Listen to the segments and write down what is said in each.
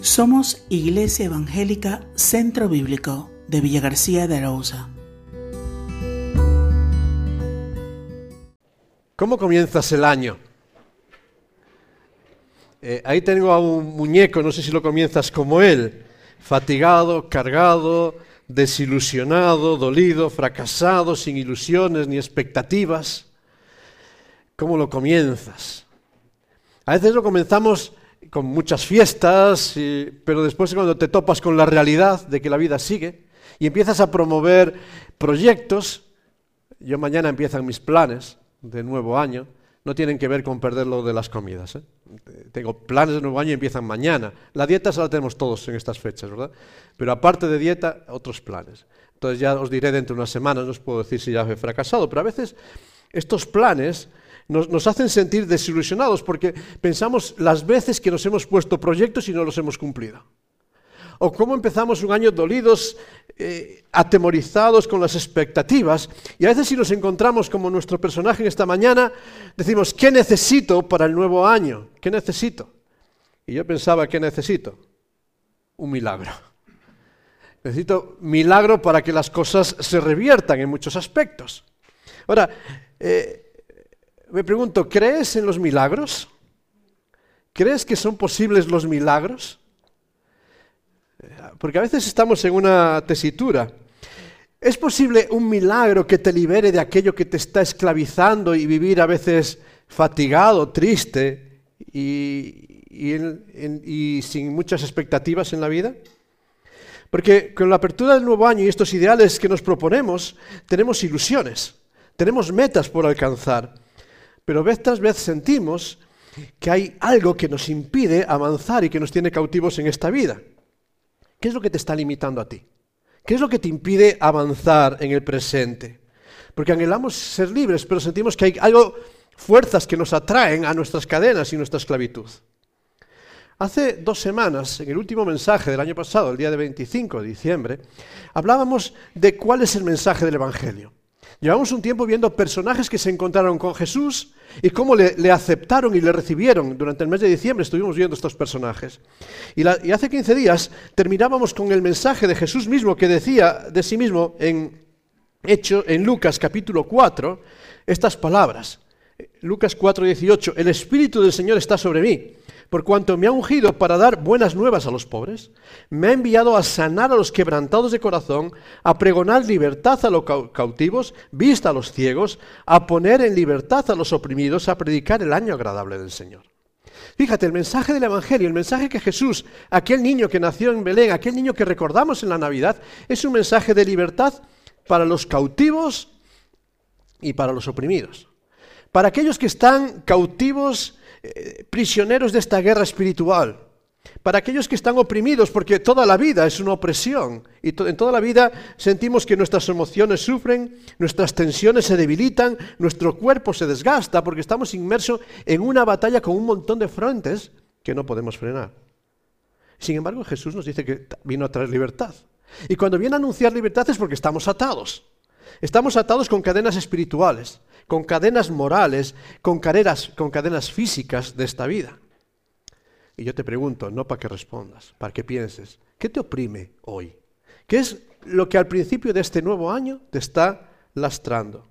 Somos Iglesia Evangélica Centro Bíblico de Villa García de Arauza. ¿Cómo comienzas el año? Eh, ahí tengo a un muñeco, no sé si lo comienzas como él, fatigado, cargado, desilusionado, dolido, fracasado, sin ilusiones ni expectativas. ¿Cómo lo comienzas? A veces lo comenzamos con muchas fiestas, pero después cuando te topas con la realidad de que la vida sigue y empiezas a promover proyectos, yo mañana empiezan mis planes de nuevo año, no tienen que ver con perder lo de las comidas. ¿eh? Tengo planes de nuevo año y empiezan mañana. La dieta se la tenemos todos en estas fechas, ¿verdad? Pero aparte de dieta, otros planes. Entonces ya os diré dentro de unas semanas, no os puedo decir si ya he fracasado, pero a veces estos planes nos, hacen sentir desilusionados porque pensamos las veces que nos hemos puesto proyectos y no los hemos cumplido. O cómo empezamos un año dolidos, eh, atemorizados con las expectativas. Y a veces si nos encontramos como nuestro personaje en esta mañana, decimos, ¿qué necesito para el nuevo año? ¿Qué necesito? Y yo pensaba, ¿qué necesito? Un milagro. Necesito milagro para que las cosas se reviertan en muchos aspectos. Ahora, eh, me pregunto, ¿crees en los milagros? ¿Crees que son posibles los milagros? Porque a veces estamos en una tesitura. ¿Es posible un milagro que te libere de aquello que te está esclavizando y vivir a veces fatigado, triste y, y sin muchas expectativas en la vida? Porque con la apertura del nuevo año y estos ideales que nos proponemos, tenemos ilusiones, tenemos metas por alcanzar. Pero vez tras vez sentimos que hay algo que nos impide avanzar y que nos tiene cautivos en esta vida. ¿Qué es lo que te está limitando a ti? ¿Qué es lo que te impide avanzar en el presente? Porque anhelamos ser libres, pero sentimos que hay algo, fuerzas que nos atraen a nuestras cadenas y nuestra esclavitud. Hace dos semanas, en el último mensaje del año pasado, el día de 25 de diciembre, hablábamos de cuál es el mensaje del Evangelio. Llevamos un tiempo viendo personajes que se encontraron con Jesús y cómo le, aceptaron y le recibieron. Durante el mes de diciembre estuvimos viendo estos personajes. Y, hace 15 días terminábamos con el mensaje de Jesús mismo que decía de sí mismo en, hecho, en Lucas capítulo 4 estas palabras. Lucas 4, 18, el Espíritu del Señor está sobre mí por cuanto me ha ungido para dar buenas nuevas a los pobres, me ha enviado a sanar a los quebrantados de corazón, a pregonar libertad a los cautivos, vista a los ciegos, a poner en libertad a los oprimidos, a predicar el año agradable del Señor. Fíjate, el mensaje del Evangelio, el mensaje que Jesús, aquel niño que nació en Belén, aquel niño que recordamos en la Navidad, es un mensaje de libertad para los cautivos y para los oprimidos. Para aquellos que están cautivos eh, prisioneros de esta guerra espiritual, para aquellos que están oprimidos, porque toda la vida es una opresión y en toda la vida sentimos que nuestras emociones sufren, nuestras tensiones se debilitan, nuestro cuerpo se desgasta porque estamos inmersos en una batalla con un montón de frentes que no podemos frenar. Sin embargo, Jesús nos dice que vino a traer libertad. Y cuando viene a anunciar libertad es porque estamos atados. Estamos atados con cadenas espirituales con cadenas morales, con cadenas, con cadenas físicas de esta vida. Y yo te pregunto, no para que respondas, para que pienses, ¿qué te oprime hoy? ¿Qué es lo que al principio de este nuevo año te está lastrando?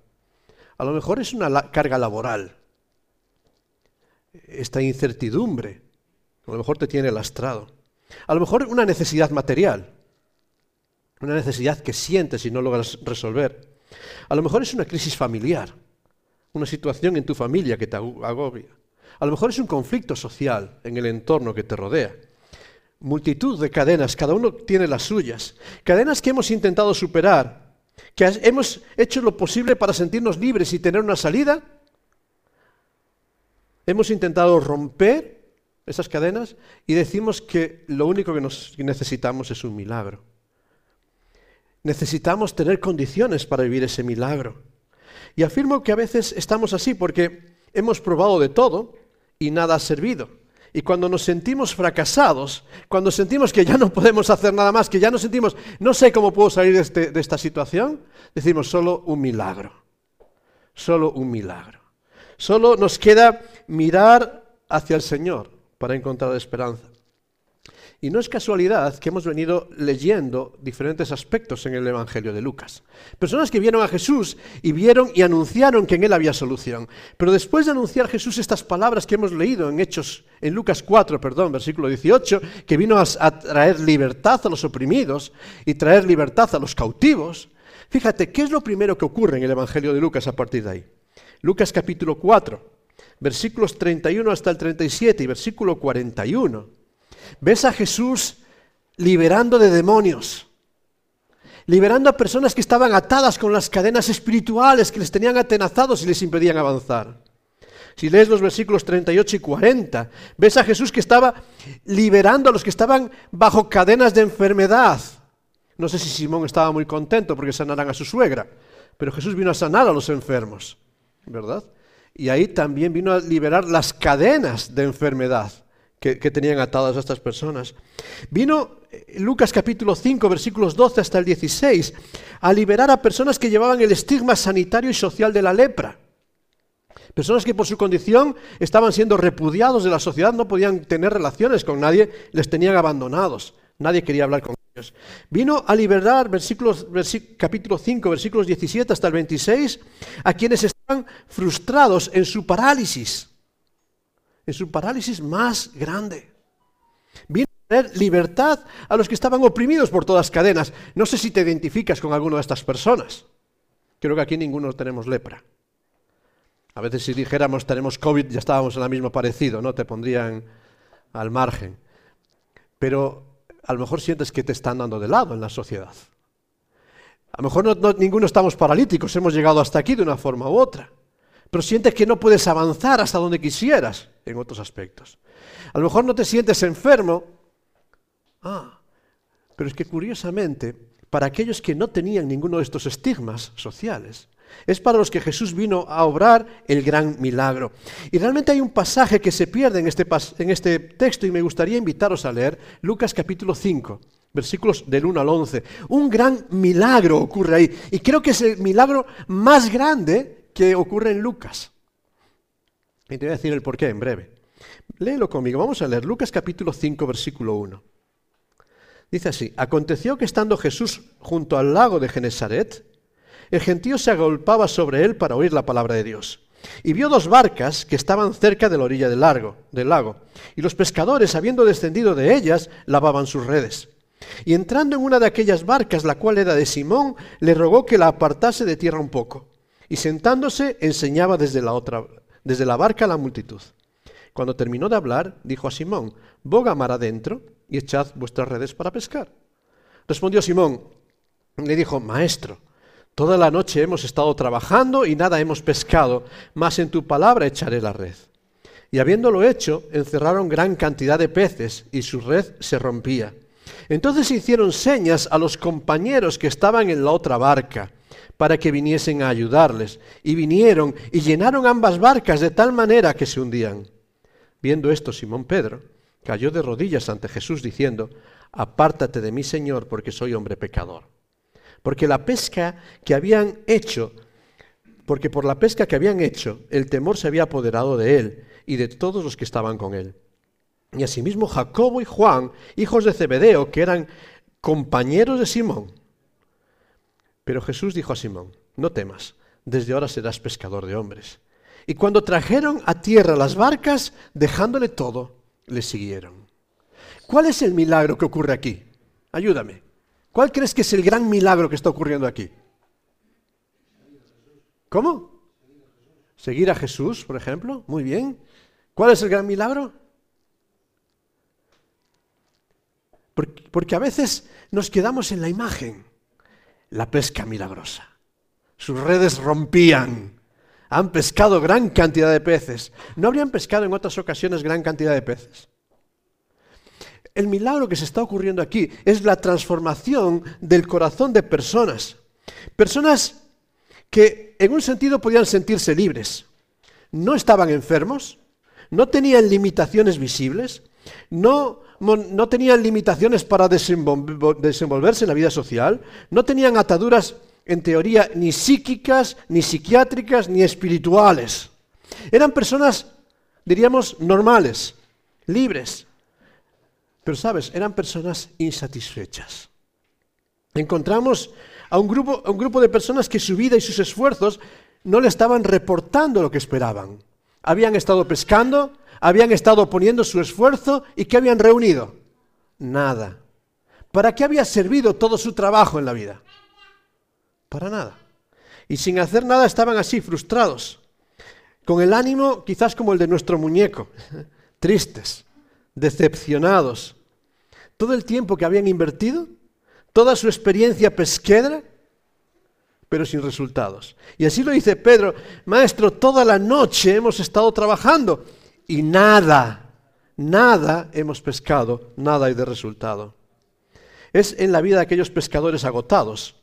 A lo mejor es una carga laboral, esta incertidumbre, a lo mejor te tiene lastrado. A lo mejor una necesidad material, una necesidad que sientes y no logras resolver. A lo mejor es una crisis familiar una situación en tu familia que te agobia. A lo mejor es un conflicto social en el entorno que te rodea. Multitud de cadenas, cada uno tiene las suyas. Cadenas que hemos intentado superar, que hemos hecho lo posible para sentirnos libres y tener una salida. Hemos intentado romper esas cadenas y decimos que lo único que necesitamos es un milagro. Necesitamos tener condiciones para vivir ese milagro. Y afirmo que a veces estamos así porque hemos probado de todo y nada ha servido. Y cuando nos sentimos fracasados, cuando sentimos que ya no podemos hacer nada más, que ya nos sentimos, no sé cómo puedo salir de, este, de esta situación, decimos solo un milagro. Solo un milagro. Solo nos queda mirar hacia el Señor para encontrar esperanza. Y no es casualidad que hemos venido leyendo diferentes aspectos en el Evangelio de Lucas. Personas que vieron a Jesús y vieron y anunciaron que en él había solución. Pero después de anunciar Jesús estas palabras que hemos leído en Hechos, en Lucas 4, perdón, versículo 18, que vino a, a traer libertad a los oprimidos y traer libertad a los cautivos, fíjate, ¿qué es lo primero que ocurre en el Evangelio de Lucas a partir de ahí? Lucas capítulo 4, versículos 31 hasta el 37 y versículo 41 Ves a Jesús liberando de demonios, liberando a personas que estaban atadas con las cadenas espirituales que les tenían atenazados y les impedían avanzar. Si lees los versículos 38 y 40, ves a Jesús que estaba liberando a los que estaban bajo cadenas de enfermedad. No sé si Simón estaba muy contento porque sanaran a su suegra, pero Jesús vino a sanar a los enfermos, ¿verdad? Y ahí también vino a liberar las cadenas de enfermedad que, tenían atadas a estas personas. Vino eh, Lucas capítulo 5, versículos 12 hasta el 16, a liberar a personas que llevaban el estigma sanitario y social de la lepra. Personas que por su condición estaban siendo repudiados de la sociedad, no podían tener relaciones con nadie, les tenían abandonados. Nadie quería hablar con ellos. Vino a liberar, versículos, capítulo 5, versículos 17 hasta el 26, a quienes estaban frustrados en su parálisis en su parálisis más grande. Vino a tener libertad a los que estaban oprimidos por todas cadenas. No sé si te identificas con alguna de estas personas. Creo que aquí ninguno tenemos lepra. A veces si dijéramos tenemos COVID ya estábamos en la misma parecido, ¿no? Te pondrían al margen. Pero a lo mejor sientes que te están dando de lado en la sociedad. A lo mejor ninguno estamos paralíticos, hemos llegado hasta aquí de una forma u otra pero sientes que no puedes avanzar hasta donde quisieras en otros aspectos. A lo mejor no te sientes enfermo. Ah, pero es que curiosamente, para aquellos que no tenían ninguno de estos estigmas sociales, es para los que Jesús vino a obrar el gran milagro. Y realmente hay un pasaje que se pierde en este, en este texto y me gustaría invitaros a leer Lucas capítulo 5, versículos del 1 al 11. Un gran milagro ocurre ahí y creo que es el milagro más grande que ocurre en Lucas. Y te voy a decir el porqué en breve. Léelo conmigo. Vamos a leer Lucas capítulo 5, versículo 1. Dice así, aconteció que estando Jesús junto al lago de Genesaret, el gentío se agolpaba sobre él para oír la palabra de Dios. Y vio dos barcas que estaban cerca de la orilla del, del lago, y los pescadores, habiendo descendido de ellas, lavaban sus redes. Y entrando en una de aquellas barcas, la cual era de Simón, le rogó que la apartase de tierra un poco y sentándose enseñaba desde la otra desde la barca a la multitud. Cuando terminó de hablar, dijo a Simón, boga mar adentro y echad vuestras redes para pescar. Respondió Simón, le dijo, Maestro, toda la noche hemos estado trabajando y nada hemos pescado, mas en tu palabra echaré la red. Y habiéndolo hecho, encerraron gran cantidad de peces y su red se rompía. Entonces hicieron señas a los compañeros que estaban en la otra barca para que viniesen a ayudarles. Y vinieron y llenaron ambas barcas de tal manera que se hundían. Viendo esto, Simón Pedro cayó de rodillas ante Jesús diciendo, Apártate de mí, Señor, porque soy hombre pecador. Porque la pesca que habían hecho, porque por la pesca que habían hecho, el temor se había apoderado de él y de todos los que estaban con él. Y asimismo Jacobo y Juan, hijos de Zebedeo, que eran compañeros de Simón. Pero Jesús dijo a Simón, no temas, desde ahora serás pescador de hombres. Y cuando trajeron a tierra las barcas, dejándole todo, le siguieron. ¿Cuál es el milagro que ocurre aquí? Ayúdame. ¿Cuál crees que es el gran milagro que está ocurriendo aquí? ¿Cómo? Seguir a Jesús, por ejemplo. Muy bien. ¿Cuál es el gran milagro? Porque, a veces nos quedamos en la imagen la pesca milagrosa. Sus redes rompían. Han pescado gran cantidad de peces. ¿No habrían pescado en otras ocasiones gran cantidad de peces? El milagro que se está ocurriendo aquí es la transformación del corazón de personas. Personas que en un sentido podían sentirse libres. No estaban enfermos, no tenían limitaciones visibles, no no tenían limitaciones para desenvolverse en la vida social, no tenían ataduras en teoría ni psíquicas, ni psiquiátricas, ni espirituales. Eran personas, diríamos, normales, libres. Pero sabes, eran personas insatisfechas. Encontramos a un grupo, a un grupo de personas que su vida y sus esfuerzos no le estaban reportando lo que esperaban. Habían estado pescando, habían estado poniendo su esfuerzo y ¿qué habían reunido? Nada. ¿Para qué había servido todo su trabajo en la vida? Para nada. Y sin hacer nada estaban así, frustrados, con el ánimo quizás como el de nuestro muñeco, tristes, decepcionados. Todo el tiempo que habían invertido, toda su experiencia pesquera, pero sin resultados. Y así lo dice Pedro, maestro, toda la noche hemos estado trabajando y nada, nada hemos pescado, nada hay de resultado. Es en la vida de aquellos pescadores agotados,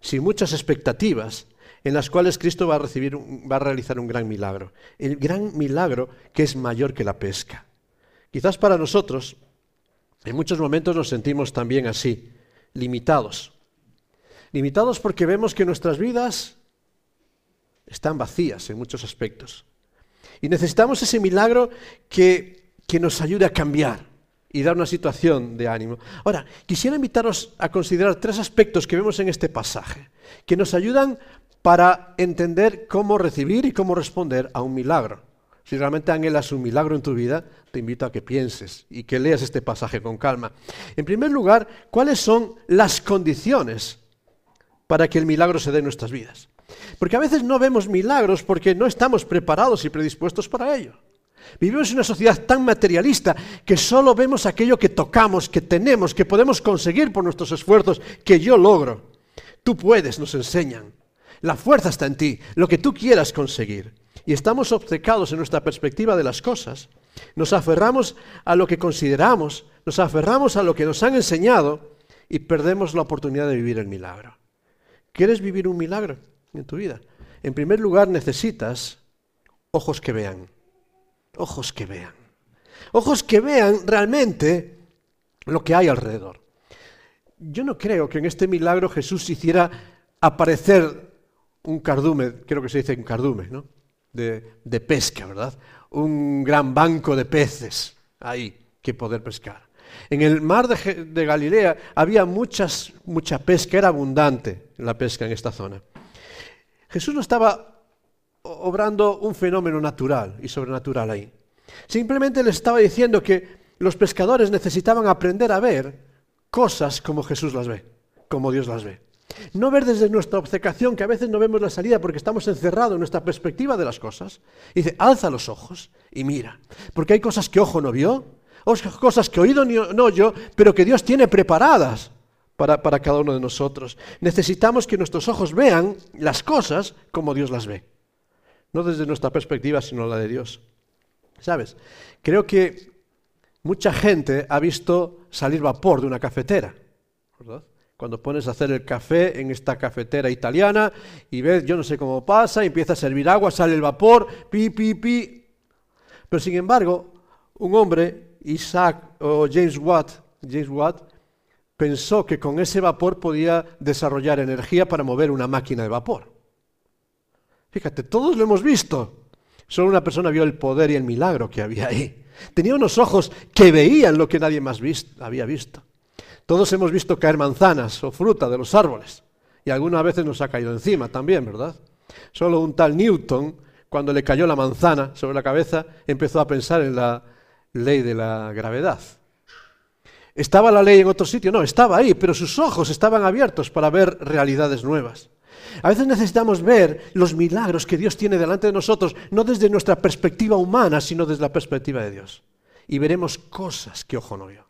sin muchas expectativas, en las cuales Cristo va a, recibir, va a realizar un gran milagro. El gran milagro que es mayor que la pesca. Quizás para nosotros, en muchos momentos nos sentimos también así, limitados. Limitados porque vemos que nuestras vidas están vacías en muchos aspectos. Y necesitamos ese milagro que, que nos ayude a cambiar y dar una situación de ánimo. Ahora, quisiera invitaros a considerar tres aspectos que vemos en este pasaje, que nos ayudan para entender cómo recibir y cómo responder a un milagro. Si realmente anhelas un milagro en tu vida, te invito a que pienses y que leas este pasaje con calma. En primer lugar, ¿cuáles son las condiciones para que el milagro se dé en nuestras vidas? Porque a veces no vemos milagros porque no estamos preparados y predispuestos para ello. Vivimos en una sociedad tan materialista que solo vemos aquello que tocamos, que tenemos, que podemos conseguir por nuestros esfuerzos, que yo logro. Tú puedes, nos enseñan. La fuerza está en ti, lo que tú quieras conseguir. Y estamos obcecados en nuestra perspectiva de las cosas. Nos aferramos a lo que consideramos, nos aferramos a lo que nos han enseñado y perdemos la oportunidad de vivir el milagro. ¿Quieres vivir un milagro en tu vida? En primer lugar necesitas ojos que vean. Ojos que vean. Ojos que vean realmente lo que hay alrededor. Yo no creo que en este milagro Jesús hiciera aparecer un cardume, creo que se dice un cardume, ¿no? De, pesca, ¿verdad? Un gran banco de peces ahí que poder pescar. En el mar de, Galilea había muchas, mucha pesca, era abundante la pesca en esta zona. Jesús no estaba obrando un fenómeno natural y sobrenatural ahí. Simplemente le estaba diciendo que los pescadores necesitaban aprender a ver cosas como Jesús las ve, como Dios las ve. No ver desde nuestra obcecación, que a veces no vemos la salida porque estamos encerrados en nuestra perspectiva de las cosas. Y dice, alza los ojos y mira. Porque hay cosas que ojo no vio, cosas que oído no oyó, pero que Dios tiene preparadas para, para cada uno de nosotros. Necesitamos que nuestros ojos vean las cosas como Dios las ve. No desde nuestra perspectiva, sino la de Dios. ¿Sabes? Creo que mucha gente ha visto salir vapor de una cafetera. ¿verdad? Cuando pones a hacer el café en esta cafetera italiana y ves, yo no sé cómo pasa, empieza a servir agua, sale el vapor, pi, pi, pi. Pero sin embargo, un hombre, Isaac o James Watt, James Watt, pensó que con ese vapor podía desarrollar energía para mover una máquina de vapor. Fíjate, todos lo hemos visto. Solo una persona vio el poder y el milagro que había ahí. Tenía unos ojos que veían lo que nadie más había visto. Todos hemos visto caer manzanas o fruta de los árboles y algunas veces nos ha caído encima también, ¿verdad? Solo un tal Newton, cuando le cayó la manzana sobre la cabeza, empezó a pensar en la ley de la gravedad. ¿Estaba la ley en otro sitio? No, estaba ahí, pero sus ojos estaban abiertos para ver realidades nuevas. A veces necesitamos ver los milagros que Dios tiene delante de nosotros, no desde nuestra perspectiva humana, sino desde la perspectiva de Dios. Y veremos cosas que ojo no vio.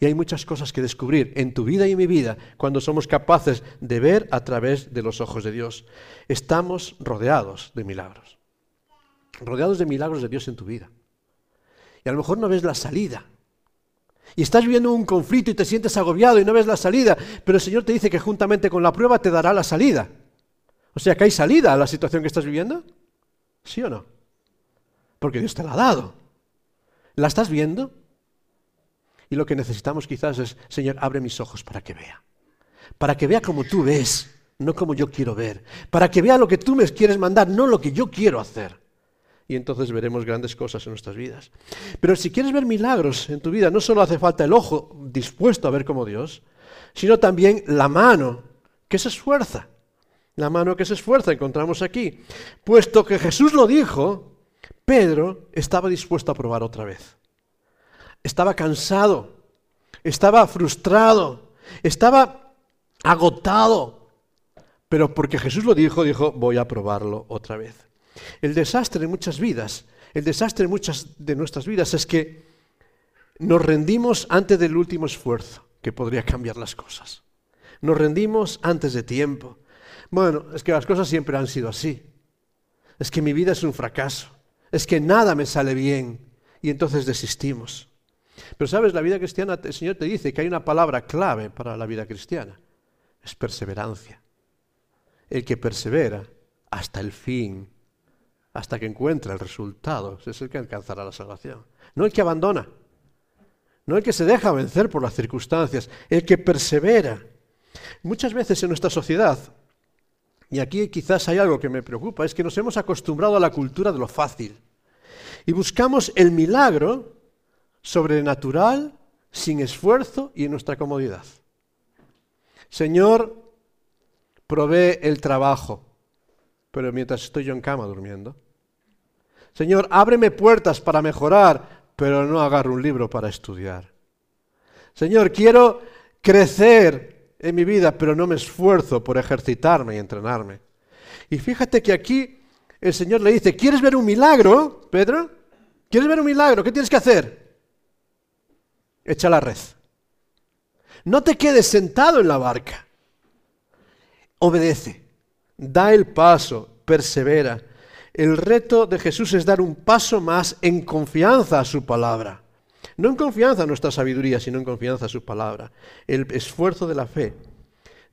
Y hay muchas cosas que descubrir en tu vida y en mi vida cuando somos capaces de ver a través de los ojos de Dios. Estamos rodeados de milagros. Rodeados de milagros de Dios en tu vida. Y a lo mejor no ves la salida. Y estás viviendo un conflicto y te sientes agobiado y no ves la salida, pero el Señor te dice que juntamente con la prueba te dará la salida. O sea que hay salida a la situación que estás viviendo. ¿Sí o no? Porque Dios te la ha dado. ¿La estás viendo? Y lo que necesitamos quizás es, Señor, abre mis ojos para que vea. Para que vea como tú ves, no como yo quiero ver. Para que vea lo que tú me quieres mandar, no lo que yo quiero hacer. Y entonces veremos grandes cosas en nuestras vidas. Pero si quieres ver milagros en tu vida, no solo hace falta el ojo dispuesto a ver como Dios, sino también la mano que se esfuerza. La mano que se esfuerza encontramos aquí. Puesto que Jesús lo dijo, Pedro estaba dispuesto a probar otra vez. Estaba cansado, estaba frustrado, estaba agotado. Pero porque Jesús lo dijo, dijo, voy a probarlo otra vez. El desastre en muchas vidas, el desastre en muchas de nuestras vidas es que nos rendimos antes del último esfuerzo que podría cambiar las cosas. Nos rendimos antes de tiempo. Bueno, es que las cosas siempre han sido así. Es que mi vida es un fracaso. Es que nada me sale bien. Y entonces desistimos. Pero sabes, la vida cristiana, el Señor te dice que hay una palabra clave para la vida cristiana. Es perseverancia. El que persevera hasta el fin hasta que encuentra el resultado. Es el que alcanzará la salvación. No el que abandona. No el que se deja vencer por las circunstancias. El que persevera. Muchas veces en nuestra sociedad, y aquí quizás hay algo que me preocupa, es que nos hemos acostumbrado a la cultura de lo fácil. Y buscamos el milagro sobrenatural, sin esfuerzo y en nuestra comodidad. Señor, provee el trabajo pero mientras estoy yo en cama durmiendo. Señor, ábreme puertas para mejorar, pero no agarro un libro para estudiar. Señor, quiero crecer en mi vida, pero no me esfuerzo por ejercitarme y entrenarme. Y fíjate que aquí el Señor le dice, ¿quieres ver un milagro, Pedro? ¿Quieres ver un milagro? ¿Qué tienes que hacer? Echa la red. No te quedes sentado en la barca. Obedece da el paso, persevera. El reto de Jesús es dar un paso más en confianza a su palabra. No en confianza a nuestra sabiduría, sino en confianza a su palabra. El esfuerzo de la fe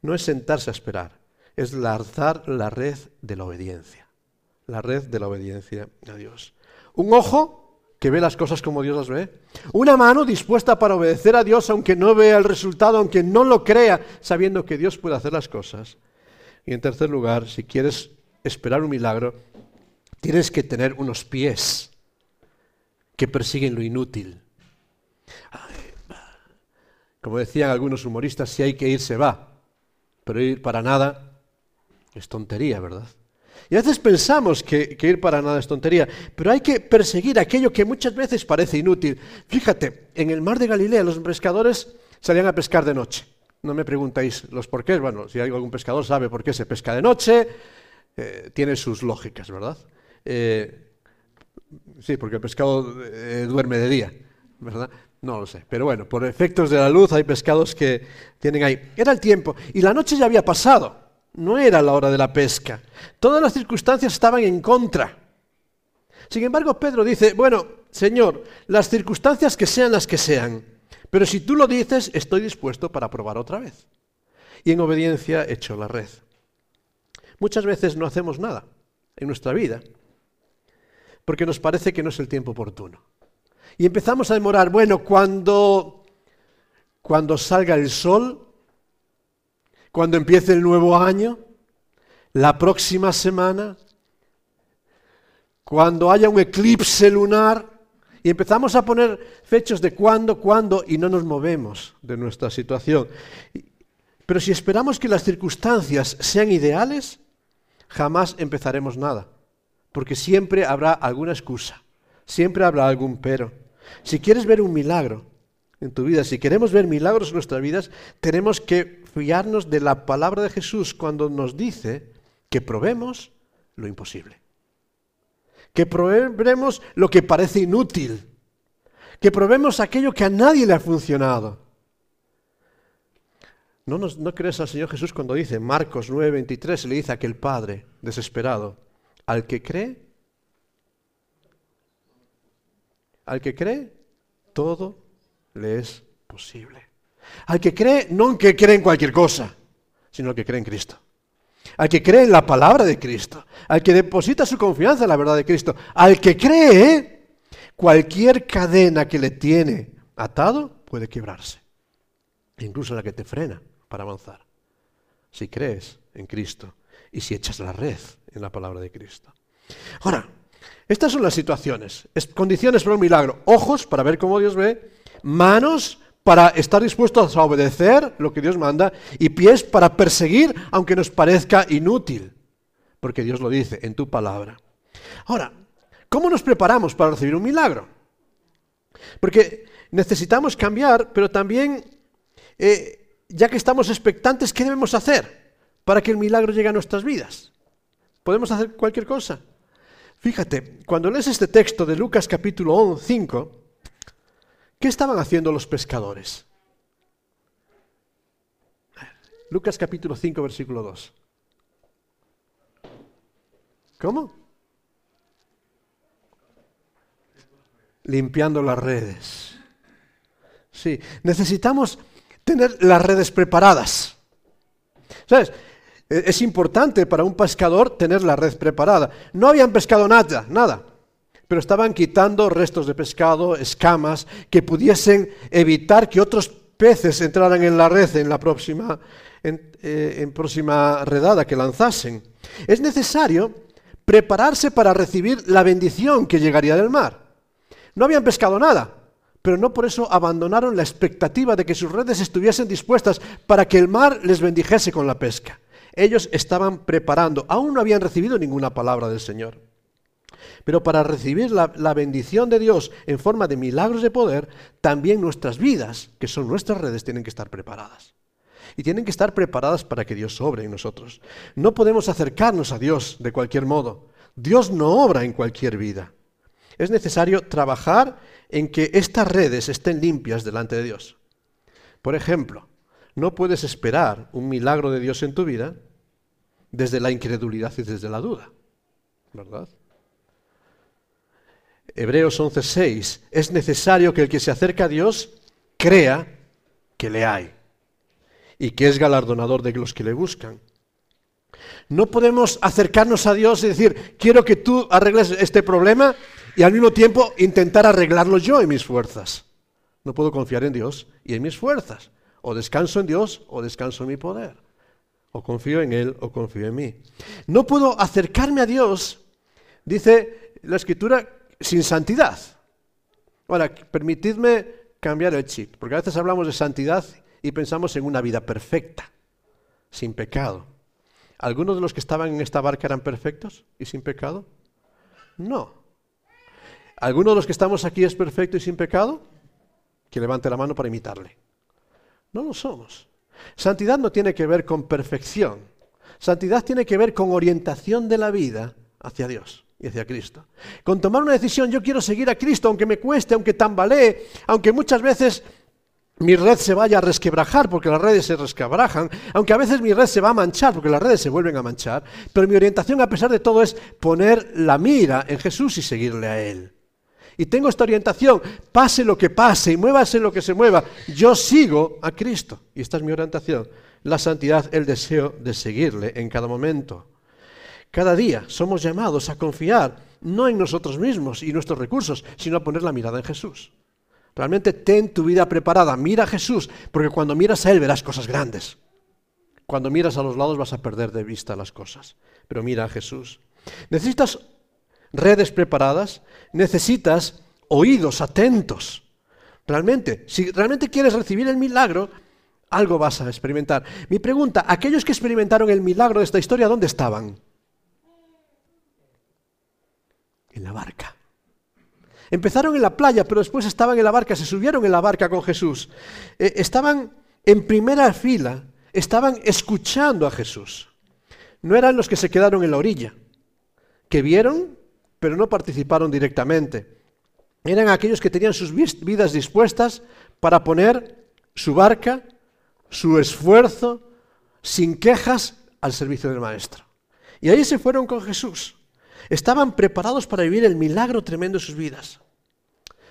no es sentarse a esperar, es lanzar la red de la obediencia. La red de la obediencia a Dios. Un ojo que ve las cosas como Dios las ve. Una mano dispuesta para obedecer a Dios aunque no vea el resultado, aunque no lo crea, sabiendo que Dios puede hacer las cosas. Y en tercer lugar, si quieres esperar un milagro, tienes que tener unos pies que persiguen lo inútil. Como decían algunos humoristas, si hay que ir, se va. Pero ir para nada es tontería, ¿verdad? Y a veces pensamos que, ir para nada es tontería, pero hay que perseguir aquello que muchas veces parece inútil. Fíjate, en el mar de Galilea los pescadores salían a pescar de noche. No me preguntáis los porqués. Bueno, si hay algún pescador sabe por qué se pesca de noche. Eh, tiene sus lógicas, ¿verdad? Eh, sí, porque el pescado eh, duerme de día, ¿verdad? No lo sé. Pero bueno, por efectos de la luz hay pescados que tienen ahí. Era el tiempo. Y la noche ya había pasado. No era la hora de la pesca. Todas las circunstancias estaban en contra. Sin embargo, Pedro dice, bueno, Señor, las circunstancias que sean las que sean, pero si tú lo dices, estoy dispuesto para probar otra vez. Y en obediencia echo la red. Muchas veces no hacemos nada en nuestra vida porque nos parece que no es el tiempo oportuno. Y empezamos a demorar, bueno, cuando, cuando salga el sol, cuando empiece el nuevo año, la próxima semana, cuando haya un eclipse lunar, y empezamos a poner fechas de cuándo, cuándo, y no nos movemos de nuestra situación. Pero si esperamos que las circunstancias sean ideales, jamás empezaremos nada, porque siempre habrá alguna excusa, siempre habrá algún pero. Si quieres ver un milagro en tu vida, si queremos ver milagros en nuestras vidas, tenemos que fiarnos de la palabra de Jesús cuando nos dice que probemos lo imposible que probemos lo que parece inútil, que probemos aquello que a nadie le ha funcionado. ¿No, no crees al Señor Jesús cuando dice, Marcos 9:23, le dice a aquel padre desesperado, al que cree, al que cree, todo le es posible. Al que cree, no que cree en cualquier cosa, sino que cree en Cristo. Al que cree en la palabra de Cristo, al que deposita su confianza en la verdad de Cristo, al que cree, cualquier cadena que le tiene atado puede quebrarse, incluso la que te frena para avanzar, si crees en Cristo y si echas la red en la palabra de Cristo. Ahora, Estas son las situaciones. Es condiciones para un milagro. Ojos para ver cómo Dios ve. Manos para estar dispuestos a obedecer lo que Dios manda. Y pies para perseguir aunque nos parezca inútil. Porque Dios lo dice en tu palabra. Ahora, ¿cómo nos preparamos para recibir un milagro? Porque necesitamos cambiar, pero también, eh, ya que estamos expectantes, ¿qué debemos hacer para que el milagro llegue a nuestras vidas? ¿Podemos hacer cualquier cosa? Fíjate, cuando lees este texto de Lucas capítulo 5, ¿qué estaban haciendo los pescadores? Lucas capítulo 5, versículo 2. ¿Cómo? Limpiando las redes. Sí, necesitamos tener las redes preparadas. ¿Sabes? Es importante para un pescador tener la red preparada. No habían pescado nada, nada, pero estaban quitando restos de pescado, escamas, que pudiesen evitar que otros peces entraran en la red en la próxima, eh, próxima redada que lanzasen. Es necesario prepararse para recibir la bendición que llegaría del mar. No habían pescado nada, pero no por eso abandonaron la expectativa de que sus redes estuviesen dispuestas para que el mar les bendijese con la pesca. Ellos estaban preparando, aún no habían recibido ninguna palabra del Señor. Pero para recibir la, bendición de Dios en forma de milagros de poder, también nuestras vidas, que son nuestras redes, tienen que estar preparadas. Y tienen que estar preparadas para que Dios obre en nosotros. No podemos acercarnos a Dios de cualquier modo. Dios no obra en cualquier vida. Es necesario trabajar en que estas redes estén limpias delante de Dios. Por ejemplo, no puedes esperar un milagro de Dios en tu vida desde la incredulidad y desde la duda. ¿Verdad? Hebreos 11:6, es necesario que el que se acerca a Dios crea que le hay y que es galardonador de los que le buscan. No podemos acercarnos a Dios y decir, quiero que tú arregles este problema y al mismo tiempo intentar arreglarlo yo en mis fuerzas. No puedo confiar en Dios y en mis fuerzas. O descanso en Dios o descanso en mi poder. O confío en Él o confío en mí. No puedo acercarme a Dios, dice la Escritura, sin santidad. Ahora, permitidme cambiar el chip, porque a veces hablamos de santidad y pensamos en una vida perfecta, sin pecado. ¿Algunos de los que estaban en esta barca eran perfectos y sin pecado? No. ¿Alguno de los que estamos aquí es perfecto y sin pecado? Que levante la mano para imitarle. No lo somos. Santidad no tiene que ver con perfección. Santidad tiene que ver con orientación de la vida hacia Dios y hacia Cristo. Con tomar una decisión, yo quiero seguir a Cristo, aunque me cueste, aunque tambalee, aunque muchas veces mi red se vaya a resquebrajar porque las redes se resquebrajan, aunque a veces mi red se va a manchar porque las redes se vuelven a manchar, pero mi orientación a pesar de todo es poner la mira en Jesús y seguirle a Él y tengo esta orientación, pase lo que pase y muévase lo que se mueva, yo sigo a Cristo. Y esta es mi orientación, la santidad, el deseo de seguirle en cada momento. Cada día somos llamados a confiar no en nosotros mismos y nuestros recursos, sino a poner la mirada en Jesús. Realmente ten tu vida preparada, mira a Jesús, porque cuando miras a Él verás cosas grandes. Cuando miras a los lados vas a perder de vista las cosas, pero mira a Jesús. Necesitas redes preparadas, necesitas oídos atentos. Realmente, si realmente quieres recibir el milagro, algo vas a experimentar. Mi pregunta, aquellos que experimentaron el milagro de esta historia, ¿dónde estaban? En la barca. Empezaron en la playa, pero después estaban en la barca, se subieron en la barca con Jesús. Eh, estaban en primera fila, estaban escuchando a Jesús. No eran los que se quedaron en la orilla, que vieron pero no participaron directamente. Eran aquellos que tenían sus vidas dispuestas para poner su barca, su esfuerzo, sin quejas, al servicio del Maestro. Y ahí se fueron con Jesús. Estaban preparados para vivir el milagro tremendo de sus vidas.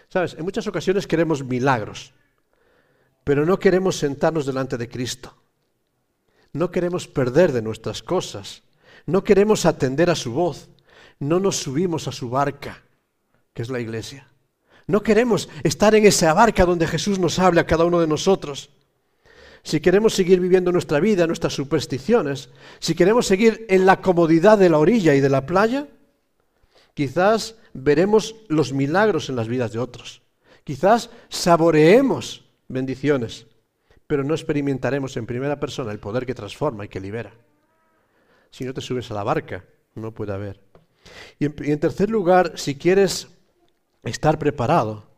Sabes, en muchas ocasiones queremos milagros, pero no queremos sentarnos delante de Cristo. No queremos perder de nuestras cosas. No queremos atender a su voz no nos subimos a su barca, que es la iglesia. No queremos estar en esa barca donde Jesús nos habla a cada uno de nosotros. Si queremos seguir viviendo nuestra vida, nuestras supersticiones, si queremos seguir en la comodidad de la orilla y de la playa, Quizás veremos los milagros en las vidas de otros. Quizás saboreemos bendiciones, pero no experimentaremos en primera persona el poder que transforma y que libera. Si no te subes a la barca, no puede haber. Y en, tercer lugar, si quieres estar preparado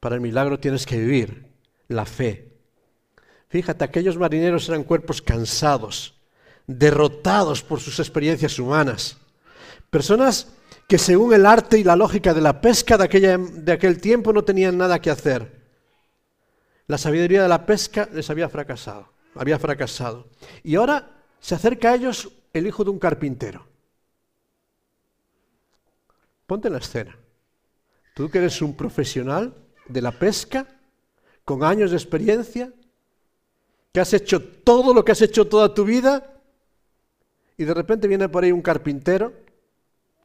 para el milagro, tienes que vivir la fe. Fíjate, aquellos marineros eran cuerpos cansados, derrotados por sus experiencias humanas. Personas que según el arte y la lógica de la pesca de, aquella, de aquel tiempo no tenían nada que hacer. La sabiduría de la pesca les había fracasado, había fracasado. Y ahora se acerca a ellos el hijo de un carpintero. Ponte en la escena. Tú que eres un profesional de la pesca, con años de experiencia, que has hecho todo lo que has hecho toda tu vida, y de repente viene por ahí un carpintero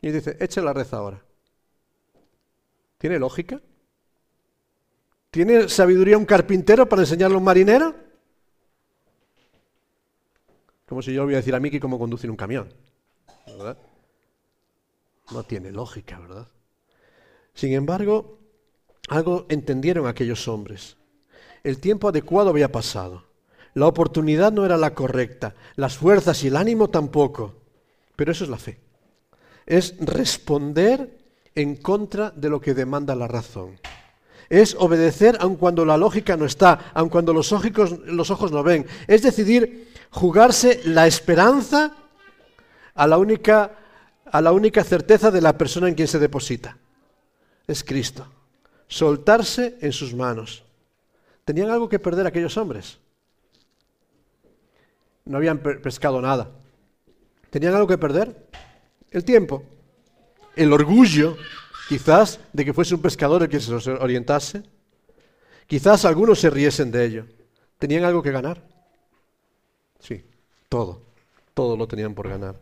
y dice, eche la red ahora. ¿Tiene lógica? ¿Tiene sabiduría un carpintero para enseñarle a un marinero? Como si yo voy a decir a Miki cómo conducir un camión. ¿verdad? No tiene lógica, ¿verdad? Sin embargo, algo entendieron aquellos hombres. El tiempo adecuado había pasado. La oportunidad no era la correcta, las fuerzas y el ánimo tampoco. Pero eso es la fe. Es responder en contra de lo que demanda la razón. Es obedecer aun cuando la lógica no está, aun cuando los ojos, no ven. Es decidir jugarse la esperanza a la única a la única certeza de la persona en quien se deposita. Es Cristo. Soltarse en sus manos. ¿Tenían algo que perder aquellos hombres? No habían pescado nada. ¿Tenían algo que perder? El tiempo. El orgullo, quizás, de que fuese un pescador el que se los orientase. Quizás algunos se riesen de ello. ¿Tenían algo que ganar? Sí, todo. Todo lo tenían por ganar.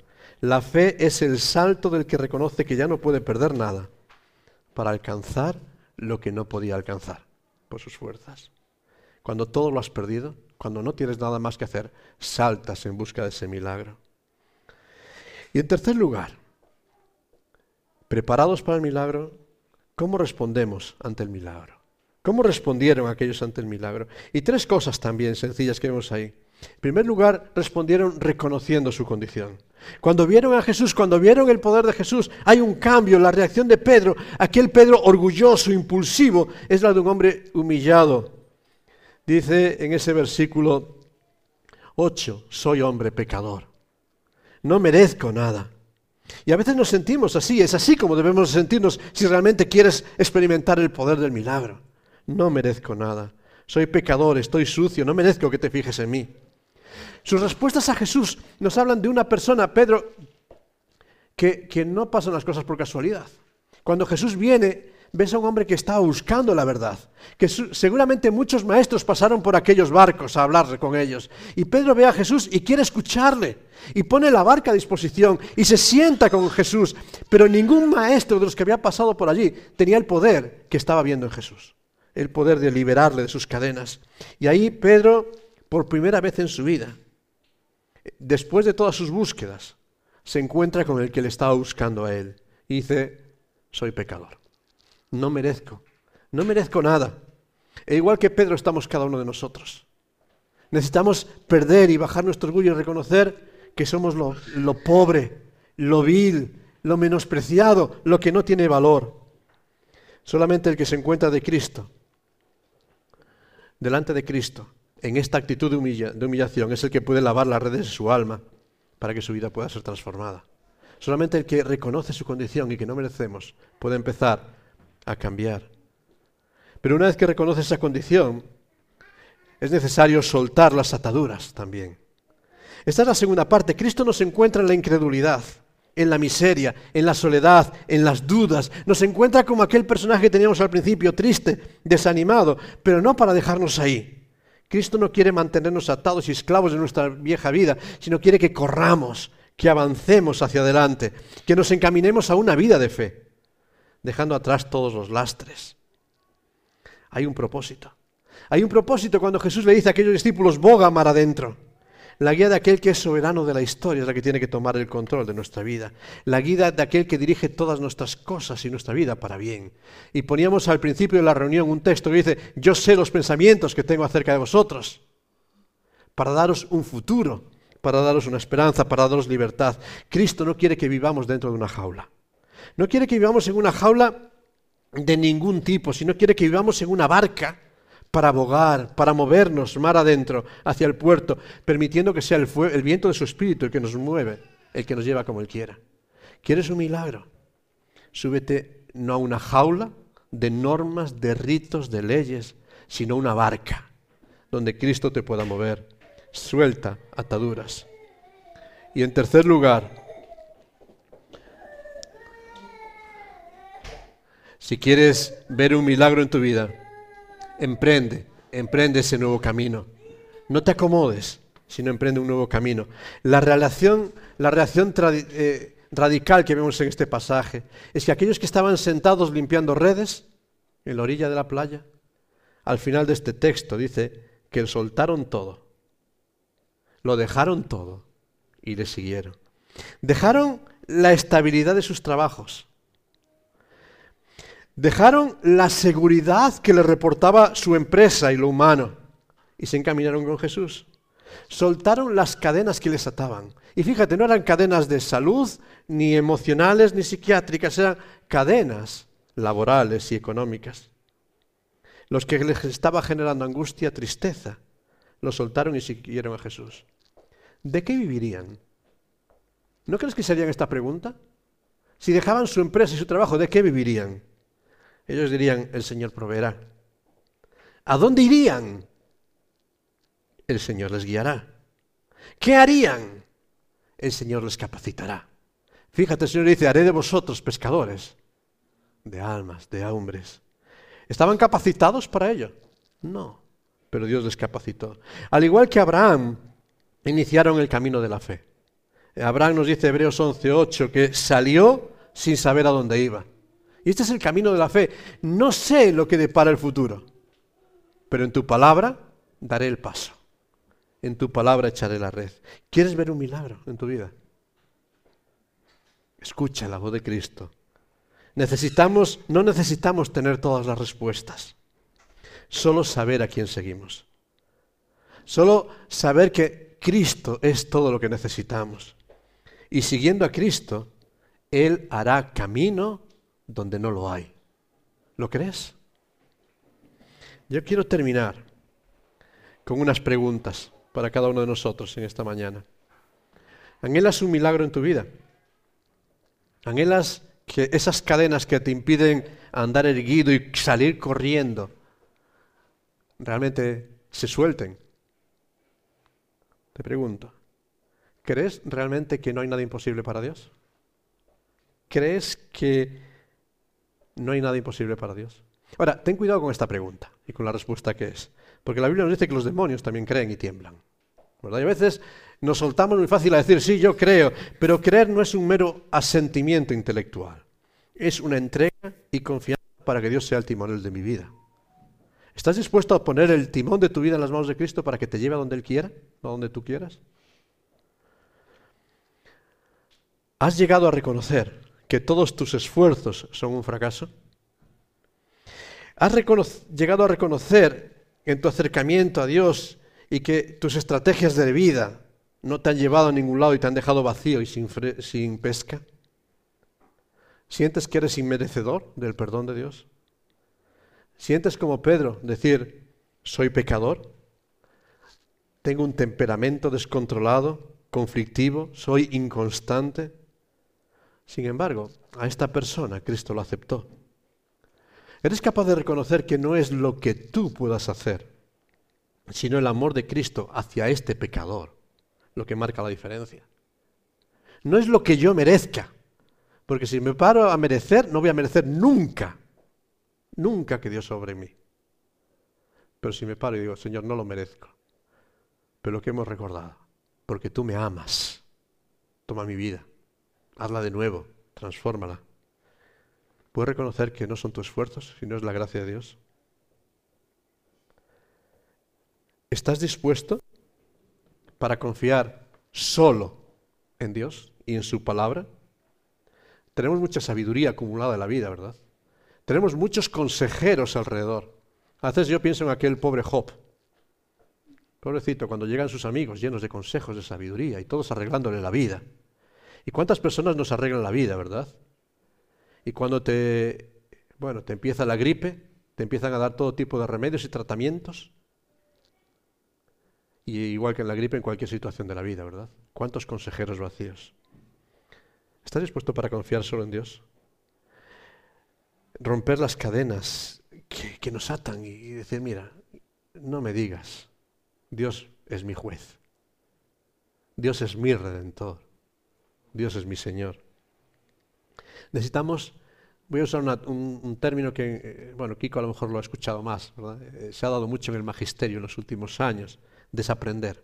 La fe es el salto del que reconoce que ya no puede perder nada para alcanzar lo que no podía alcanzar por sus fuerzas. Cuando todo lo has perdido, cuando no tienes nada más que hacer, saltas en busca de ese milagro. Y en tercer lugar, preparados para el milagro, ¿cómo respondemos ante el milagro? ¿Cómo respondieron aquellos ante el milagro? Y tres cosas también sencillas que vemos ahí. En primer lugar, respondieron reconociendo su condición. Cuando vieron a Jesús, cuando vieron el poder de Jesús, hay un cambio. La reacción de Pedro, aquel Pedro orgulloso, impulsivo, es la de un hombre humillado. Dice en ese versículo 8, soy hombre pecador. No merezco nada. Y a veces nos sentimos así, es así como debemos sentirnos si realmente quieres experimentar el poder del milagro. No merezco nada. Soy pecador, estoy sucio, no merezco que te fijes en mí. Sus respuestas a Jesús nos hablan de una persona, Pedro, que, que no pasan las cosas por casualidad. Cuando Jesús viene, ves a un hombre que estaba buscando la verdad, que seguramente muchos maestros pasaron por aquellos barcos a hablar con ellos. Y Pedro ve a Jesús y quiere escucharle, y pone la barca a disposición, y se sienta con Jesús. Pero ningún maestro de los que había pasado por allí tenía el poder que estaba viendo en Jesús, el poder de liberarle de sus cadenas. Y ahí Pedro, por primera vez en su vida, después de todas sus búsquedas, se encuentra con el que le estaba buscando a él. Y dice, soy pecador. No merezco. No merezco nada. E igual que Pedro estamos cada uno de nosotros. Necesitamos perder y bajar nuestro orgullo y reconocer que somos lo, lo pobre, lo vil, lo menospreciado, lo que no tiene valor. Solamente el que se encuentra de Cristo, delante de Cristo, en esta actitud de, humilla, de, humillación es el que puede lavar las redes de su alma para que su vida pueda ser transformada. Solamente el que reconoce su condición y que no merecemos puede empezar a cambiar. Pero una vez que reconoce esa condición, es necesario soltar las ataduras también. Esta es la segunda parte. Cristo nos encuentra en la incredulidad, en la miseria, en la soledad, en las dudas. Nos encuentra como aquel personaje que teníamos al principio, triste, desanimado, pero no para dejarnos ahí. Cristo no quiere mantenernos atados y esclavos de nuestra vieja vida, sino quiere que corramos, que avancemos hacia adelante, que nos encaminemos a una vida de fe, dejando atrás todos los lastres. Hay un propósito. Hay un propósito cuando Jesús le dice a aquellos discípulos, boga mar adentro. La guía de aquel que es soberano de la historia es la que tiene que tomar el control de nuestra vida. La guía de aquel que dirige todas nuestras cosas y nuestra vida para bien. Y poníamos al principio de la reunión un texto que dice, yo sé los pensamientos que tengo acerca de vosotros, para daros un futuro, para daros una esperanza, para daros libertad. Cristo no quiere que vivamos dentro de una jaula. No quiere que vivamos en una jaula de ningún tipo, sino quiere que vivamos en una barca para abogar, para movernos mar adentro hacia el puerto, permitiendo que sea el, el, viento de su espíritu el que nos mueve, el que nos lleva como él quiera. ¿Quieres un milagro? Súbete no a una jaula de normas, de ritos, de leyes, sino una barca donde Cristo te pueda mover. Suelta ataduras. Y en tercer lugar, si quieres ver un milagro en tu vida, emprende, emprende ese nuevo camino. No te acomodes, sino emprende un nuevo camino. La relación, la reacción eh, radical que vemos en este pasaje es que aquellos que estaban sentados limpiando redes en la orilla de la playa, al final de este texto dice que soltaron todo, lo dejaron todo y le siguieron. Dejaron la estabilidad de sus trabajos, Dejaron la seguridad que les reportaba su empresa y lo humano y se encaminaron con Jesús. Soltaron las cadenas que les ataban. Y fíjate, no eran cadenas de salud, ni emocionales, ni psiquiátricas, eran cadenas laborales y económicas. Los que les estaba generando angustia, tristeza, lo soltaron y siguieron a Jesús. ¿De qué vivirían? ¿No crees que serían esta pregunta? Si dejaban su empresa y su trabajo, ¿de qué vivirían? Ellos dirían, el Señor proveerá. ¿A dónde irían? El Señor les guiará. ¿Qué harían? El Señor les capacitará. Fíjate, el Señor dice, haré de vosotros pescadores de almas, de hombres. ¿Estaban capacitados para ello? No, pero Dios les capacitó. Al igual que Abraham, iniciaron el camino de la fe. Abraham nos dice Hebreos 11:8 que salió sin saber a dónde iba. Y este es el camino de la fe. No sé lo que depara el futuro, pero en tu palabra daré el paso. En tu palabra echaré la red. ¿Quieres ver un milagro en tu vida? Escucha la voz de Cristo. Necesitamos, no necesitamos tener todas las respuestas. Solo saber a quién seguimos. Solo saber que Cristo es todo lo que necesitamos. Y siguiendo a Cristo, Él hará camino donde no lo hay. ¿Lo crees? Yo quiero terminar con unas preguntas para cada uno de nosotros en esta mañana. ¿Anhelas un milagro en tu vida? ¿Anhelas que esas cadenas que te impiden andar erguido y salir corriendo realmente se suelten? Te pregunto, ¿crees realmente que no hay nada imposible para Dios? ¿Crees que no hay nada imposible para Dios. Ahora, ten cuidado con esta pregunta y con la respuesta que es. Porque la Biblia nos dice que los demonios también creen y tiemblan. ¿verdad? Y a veces nos soltamos muy fácil a decir, sí, yo creo, pero creer no es un mero asentimiento intelectual. Es una entrega y confianza para que Dios sea el timonel de mi vida. ¿Estás dispuesto a poner el timón de tu vida en las manos de Cristo para que te lleve a donde Él quiera, a donde tú quieras? ¿Has llegado a reconocer que todos tus esfuerzos son un fracaso? ¿Has llegado a reconocer en tu acercamiento a Dios y que tus estrategias de vida no te han llevado a ningún lado y te han dejado vacío y sin, sin pesca? ¿Sientes que eres inmerecedor del perdón de Dios? ¿Sientes como Pedro decir, soy pecador? ¿Tengo un temperamento descontrolado, conflictivo? ¿Soy inconstante? Sin embargo, a esta persona Cristo lo aceptó. ¿Eres capaz de reconocer que no es lo que tú puedas hacer, sino el amor de Cristo hacia este pecador lo que marca la diferencia? No es lo que yo merezca, porque si me paro a merecer, no voy a merecer nunca, nunca que Dios sobre mí. Pero si me paro y digo, Señor, no lo merezco, pero lo que hemos recordado, porque tú me amas, toma mi vida hazla de nuevo, transfórmala. ¿Puedes reconocer que no son tus esfuerzos, sino es la gracia de Dios? ¿Estás dispuesto para confiar solo en Dios y en su palabra? Tenemos mucha sabiduría acumulada en la vida, ¿verdad? Tenemos muchos consejeros alrededor. A veces yo pienso en aquel pobre Job. Pobrecito, cuando llegan sus amigos llenos de consejos, de sabiduría y todos arreglándole la vida. ¿Y cuántas personas nos arreglan la vida, verdad? Y cuando te, bueno, te empieza la gripe, te empiezan a dar todo tipo de remedios y tratamientos. Y igual que en la gripe, en cualquier situación de la vida, ¿verdad? ¿Cuántos consejeros vacíos? ¿Estás dispuesto para confiar solo en Dios? Romper las cadenas que, que nos atan y decir, mira, no me digas, Dios es mi juez, Dios es mi redentor, Dios es mi Señor. Necesitamos, voy a usar un, término que, eh, bueno, Kiko a lo mejor lo ha escuchado más, eh, se ha dado mucho en el magisterio en los últimos años, desaprender.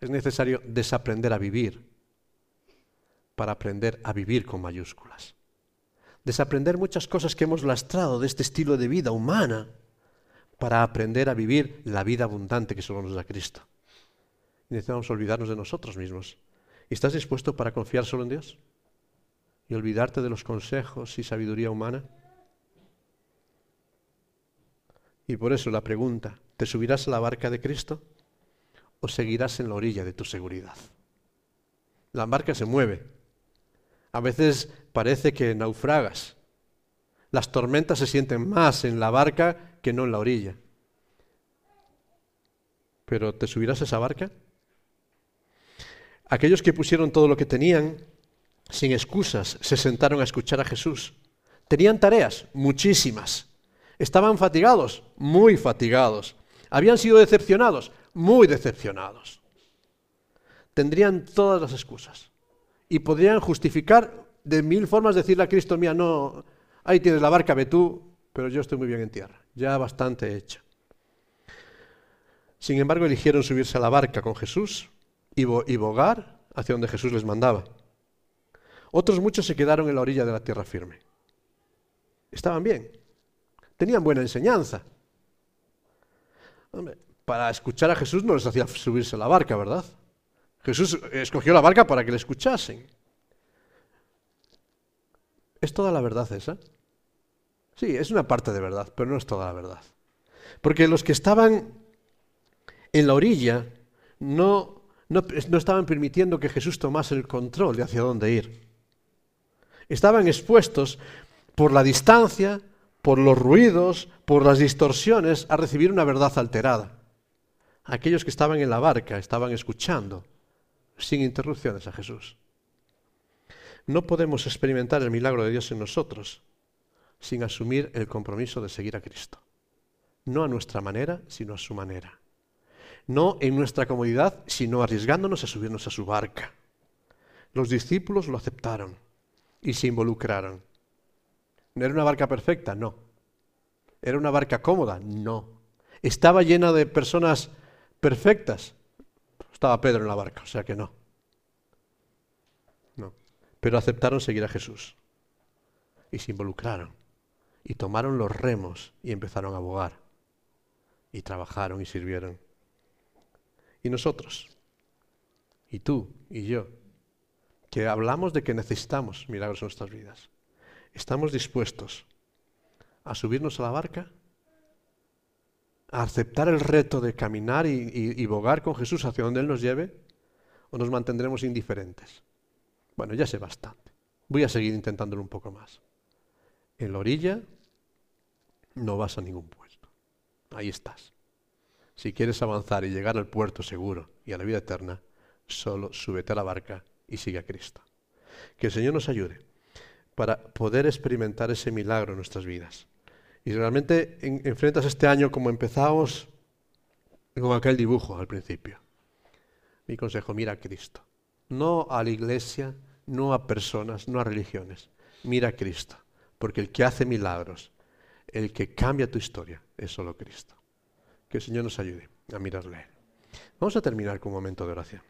Es necesario desaprender a vivir para aprender a vivir con mayúsculas. Desaprender muchas cosas que hemos lastrado de este estilo de vida humana para aprender a vivir la vida abundante que solo nos da Cristo. Necesitamos olvidarnos de nosotros mismos. ¿Y estás dispuesto para confiar solo en Dios? ¿Y olvidarte de los consejos y sabiduría humana? Y por eso la pregunta, ¿te subirás a la barca de Cristo o seguirás en la orilla de tu seguridad? La barca se mueve. A veces parece que naufragas. Las tormentas se sienten más en la barca que no en la orilla. Pero ¿te subirás a esa barca? Aquellos que pusieron todo lo que tenían, sin excusas, se sentaron a escuchar a Jesús. Tenían tareas, muchísimas. Estaban fatigados, muy fatigados. Habían sido decepcionados, muy decepcionados. Tendrían todas las excusas. Y podrían justificar de mil formas decirle a Cristo, mía, no, ahí tienes la barca, ve tú, pero yo estoy muy bien en tierra ya bastante hecha. Sin embargo, eligieron subirse a la barca con Jesús y, bogar hacia donde Jesús les mandaba. Otros muchos se quedaron en la orilla de la tierra firme. Estaban bien, tenían buena enseñanza. para escuchar a Jesús no les hacía subirse a la barca, ¿verdad? Jesús escogió la barca para que le escuchasen. ¿Es toda la verdad esa? Sí, es una parte de verdad, pero no es toda la verdad. Porque los que estaban en la orilla no, no, estaban permitiendo que Jesús tomase el control de hacia dónde ir. Estaban expuestos por la distancia, por los ruidos, por las distorsiones, a recibir una verdad alterada. Aquellos que estaban en la barca estaban escuchando sin interrupciones a Jesús. No podemos experimentar el milagro de Dios en nosotros sin asumir el compromiso de seguir a Cristo. No a nuestra manera, sino a su manera. No en nuestra comodidad, sino arriesgándonos a subirnos a su barca. Los discípulos lo aceptaron y se involucraron. ¿No era una barca perfecta? No. ¿Era una barca cómoda? No. ¿Estaba llena de personas perfectas? Estaba Pedro en la barca, o sea que no. No. Pero aceptaron seguir a Jesús y se involucraron y tomaron los remos y empezaron a bogar. Y trabajaron y sirvieron. Y nosotros, y tú y yo, que hablamos de que necesitamos milagros en nuestras vidas, ¿estamos dispuestos a subirnos a la barca? ¿A aceptar el reto de caminar y, y bogar con Jesús hacia donde Él nos lleve? ¿O nos mantendremos indiferentes? Bueno, ya sé bastante. Voy a seguir intentándolo un poco más en la orilla, no vas a ningún puesto. Ahí estás. Si quieres avanzar y llegar al puerto seguro y a la vida eterna, solo súbete a la barca y sigue a Cristo. Que el Señor nos ayude para poder experimentar ese milagro en nuestras vidas. Y realmente enfrentas este año como empezamos con aquel dibujo al principio. Mi consejo, mira a Cristo. No a la iglesia, no a personas, no a religiones. Mira a Cristo. Porque el que hace milagros, el que cambia tu historia, es solo Cristo. Que el Señor nos ayude a mirarle. Vamos a terminar con un momento de oración.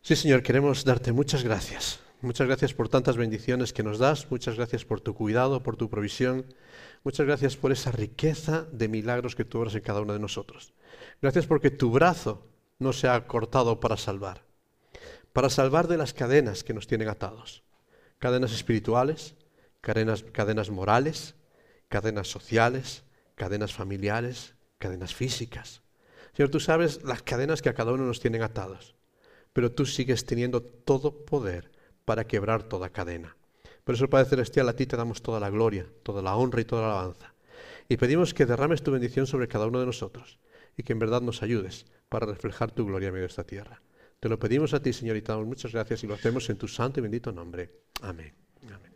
Sí, Señor, queremos darte muchas gracias Muchas gracias por tantas bendiciones que nos das, muchas gracias por tu cuidado, por tu provisión, muchas gracias por esa riqueza de milagros que tú obras en cada uno de nosotros. Gracias porque tu brazo no se ha cortado para salvar, para salvar de las cadenas que nos tienen atados, cadenas espirituales, cadenas, cadenas morales, cadenas sociales, cadenas familiares, cadenas físicas. Señor, tú sabes las cadenas que a cada uno nos tienen atados, pero tú sigues teniendo todo poder para quebrar toda cadena. Por eso, Padre Celestial, a ti te damos toda la gloria, toda la honra y toda la alabanza. Y pedimos que derrames tu bendición sobre cada uno de nosotros y que en verdad nos ayudes para reflejar tu gloria en medio de esta tierra. Te lo pedimos a ti, Señor, y te damos muchas gracias y lo hacemos en tu santo y bendito nombre. Amén. Amén.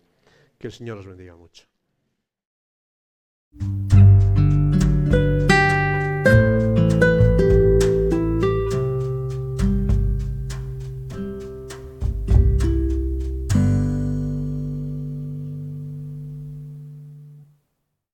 Que el Señor os bendiga mucho. Thank you.